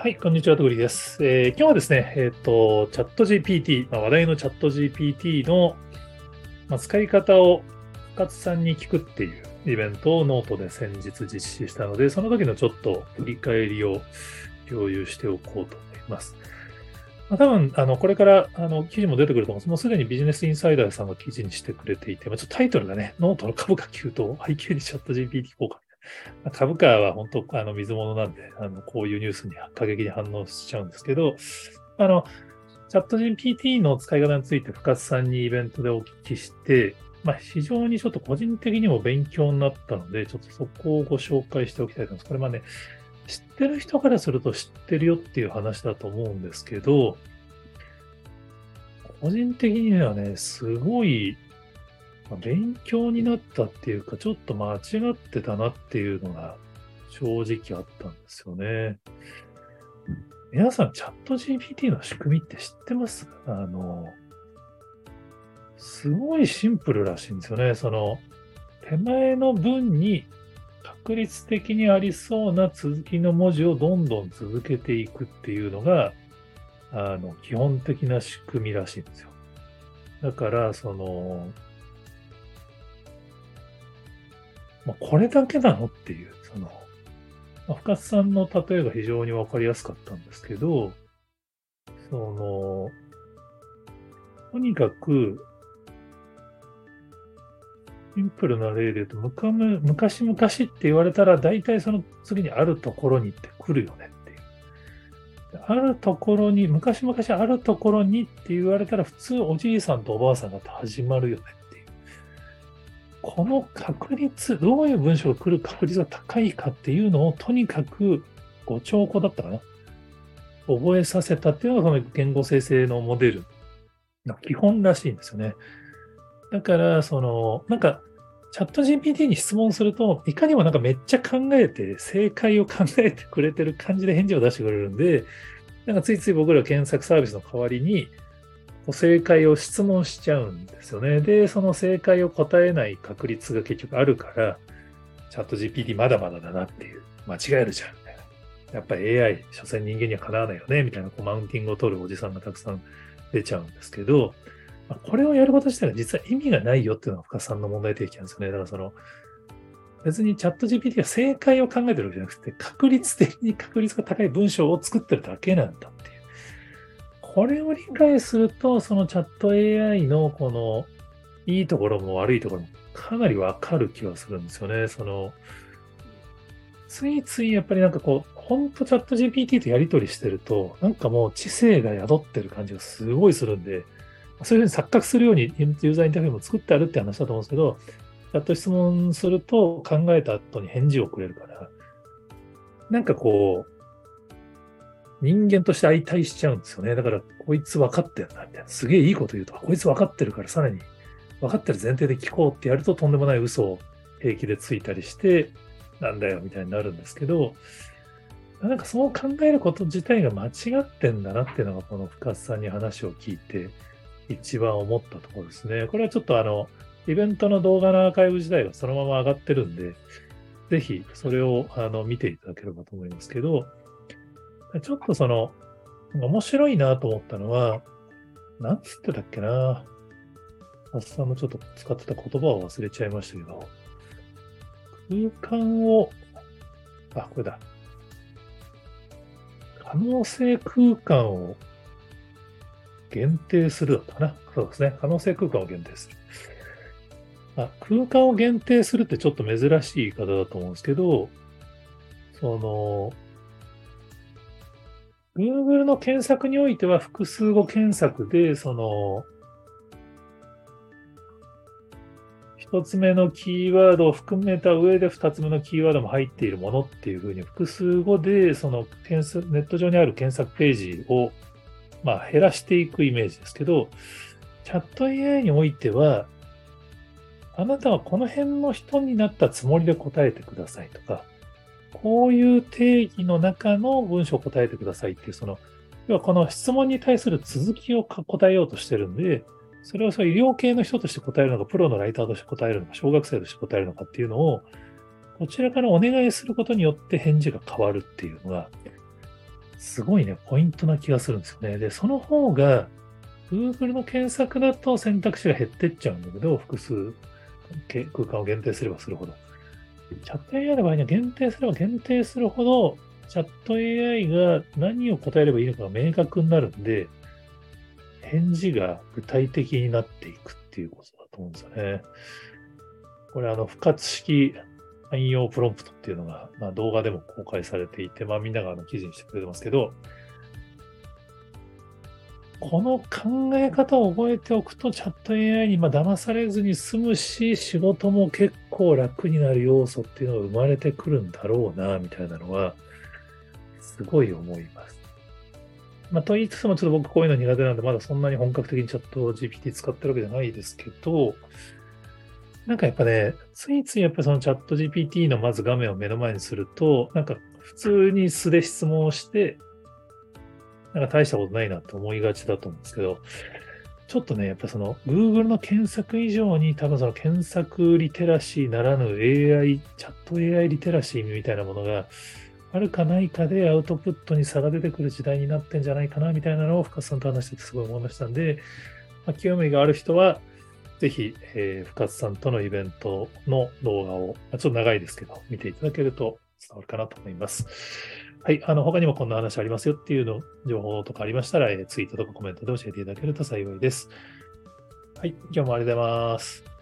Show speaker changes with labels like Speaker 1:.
Speaker 1: はい、こんにちは、とぐりです。えー今日はですね、えっ、と、 ChatGPT、まあ、話題の ChatGPT の、まあ、使い方を深津さんに聞くっていうイベントをノートで先日実施したので、その時のちょっと振り返りを共有しておこうと思います。まあ、多分、あの、これから、あの、記事も出てくると思うんです。もうすでにビジネスインサイダーさんが記事にしてくれていて、まあ、ちょっとタイトルがね、ノートの株価急騰、背景に ChatGPT 効果株価は本当、あの、水物なんで、あの、こういうニュースに過激に反応しちゃうんですけど、あの、チャット GPT の使い方について深津さんにイベントでお聞きして、まあ、非常にちょっと個人的にも勉強になったので、ちょっとそこをご紹介しておきたいと思います。これまあね、知ってる人からすると知ってるよっていう話だと思うんですけど、個人的にはね、すごい勉強になったっていうか、ちょっと間違ってたなっていうのが正直あったんですよね。皆さん、チャット GPT の仕組みって知ってます？あの、すごいシンプルらしいんですよね。その、手前の文に確率的にありそうな続きの文字をどんどん続けていくっていうのが、あの、基本的な仕組みらしいんですよ。だから、その、まあ、これだけなのっていう、その、まあ、深津さんの例えが非常にわかりやすかったんですけど、その、とにかく、シンプルな例で言うと、むかむ昔々って言われたら、大体その次にあるところにって来るよねっていう。あるところに、昔々あるところにって言われたら、普通おじいさんとおばあさんが始まるよね。この確率、どういう文章が来る確率が高いかっていうのを、とにかく5兆個だったかな。覚えさせたっていうのが、その言語生成のモデルの基本らしいんですよね。だから、その、なんか、チャット GPT に質問すると、いかにもなんかめっちゃ考えて、正解を考えてくれてる感じで返事を出してくれるんで、なんかついつい僕ら検索サービスの代わりに、正解を質問しちゃうんですよね。で、その正解を答えない確率が結局あるから、チャット GPT まだまだだなっていう、間違えるじゃん、みたいな。やっぱり AI、所詮人間にはかなわないよね、みたいなこうマウンティングを取るおじさんがたくさん出ちゃうんですけど、まこれをやること自体が実は意味がないよっていうのが深さんの問題提起なんですよね。だからその、別にチャット GPT が正解を考えてるわけじゃなくて、確率的に確率が高い文章を作ってるだけなんだ。これを理解すると、そのチャット AI のこの、いいところも悪いところもかなりわかる気がするんですよね。その、ついついやっぱりなんかこう、本当チャット GPT とやり取りしてると、なんかもう知性が宿ってる感じがすごいするんで、そういうふうに錯覚するようにユーザーインタビューも作ってあるって話だと思うんですけど、チャット質問すると考えた後に返事をくれるから、なんかこう、人間として相対しちゃうんですよね。だから、こいつ分かってるな、みたいな。すげえいいこと言うと、こいつ分かってるから、さらに分かってる前提で聞こうってやると、とんでもない嘘を平気でついたりして、なんだよ、みたいになるんですけど、なんかそう考えること自体が間違ってんだなっていうのが、この深津さんに話を聞いて、一番思ったところですね。これはちょっとあの、イベントの動画のアーカイブ自体がそのまま上がってるんで、ぜひそれをあの見ていただければと思いますけど、ちょっとその、面白いなと思ったのは、なんつってたっけな。ハッさんもちょっと使ってた言葉を忘れちゃいましたけど、空間を、あ、これだ。可能性空間を限定するだったかな。そうですね。可能性空間を限定する。あ空間を限定するってちょっと珍しい言い方だと思うんですけど、その、Google の検索においては複数語検索で、その、一つ目のキーワードを含めた上で二つ目のキーワードも入っているものっていうふうに複数語で、その検索ネット上にある検索ページを、まあ、減らしていくイメージですけど、チャット AI においては、あなたはこの辺の人になったつもりで答えてくださいとか、こういう定義の中の文章を答えてくださいっていう、その、要はこの質問に対する続きを答えようとしてるんで、それをそう医療系の人として答えるのか、プロのライターとして答えるのか、小学生として答えるのかっていうのを、こちらからお願いすることによって返事が変わるっていうのが、すごいね、ポイントな気がするんですよね。で、その方が、Google の検索だと選択肢が減ってっちゃうんだけど、複数空間を限定すればするほど。チャット AI の場合には限定すれば限定するほど、チャット AI が何を答えればいいのかが明確になるんで、返事が具体的になっていくっていうことだと思うんですよね。これ、あの、不活式汎用プロンプトっていうのが、まあ、動画でも公開されていて、まあ、みんながあの記事にしてくれてますけど、この考え方を覚えておくと、チャット AI にま騙されずに済むし、仕事も結構楽になる要素っていうのが生まれてくるんだろうな、みたいなのは、すごい思います。まあ、と言いつつも、ちょっと僕こういうの苦手なんで、まだそんなに本格的にチャット GPT 使ってるわけじゃないですけど、なんかやっぱね、ついついやっぱそのチャット GPT のまず画面を目の前にすると、なんか普通に素で質問をして、なんか大したことないなって思いがちだと思うんですけど、ちょっとね、やっぱその Google の検索以上に多分その検索リテラシーならぬ AI、チャット AI リテラシーみたいなものがあるかないかでアウトプットに差が出てくる時代になってんじゃないかなみたいなのを深津さんと話しててすごい思いましたんで、まあ、興味がある人は、ぜひ、えー、深津さんとのイベントの動画を、まあ、ちょっと長いですけど、見ていただけると伝わるかなと思います。はい。あの、他にもこんな話ありますよっていうの、情報とかありましたら、えー、ツイートとかコメントで教えていただけると幸いです。はい。今日もありがとうございます。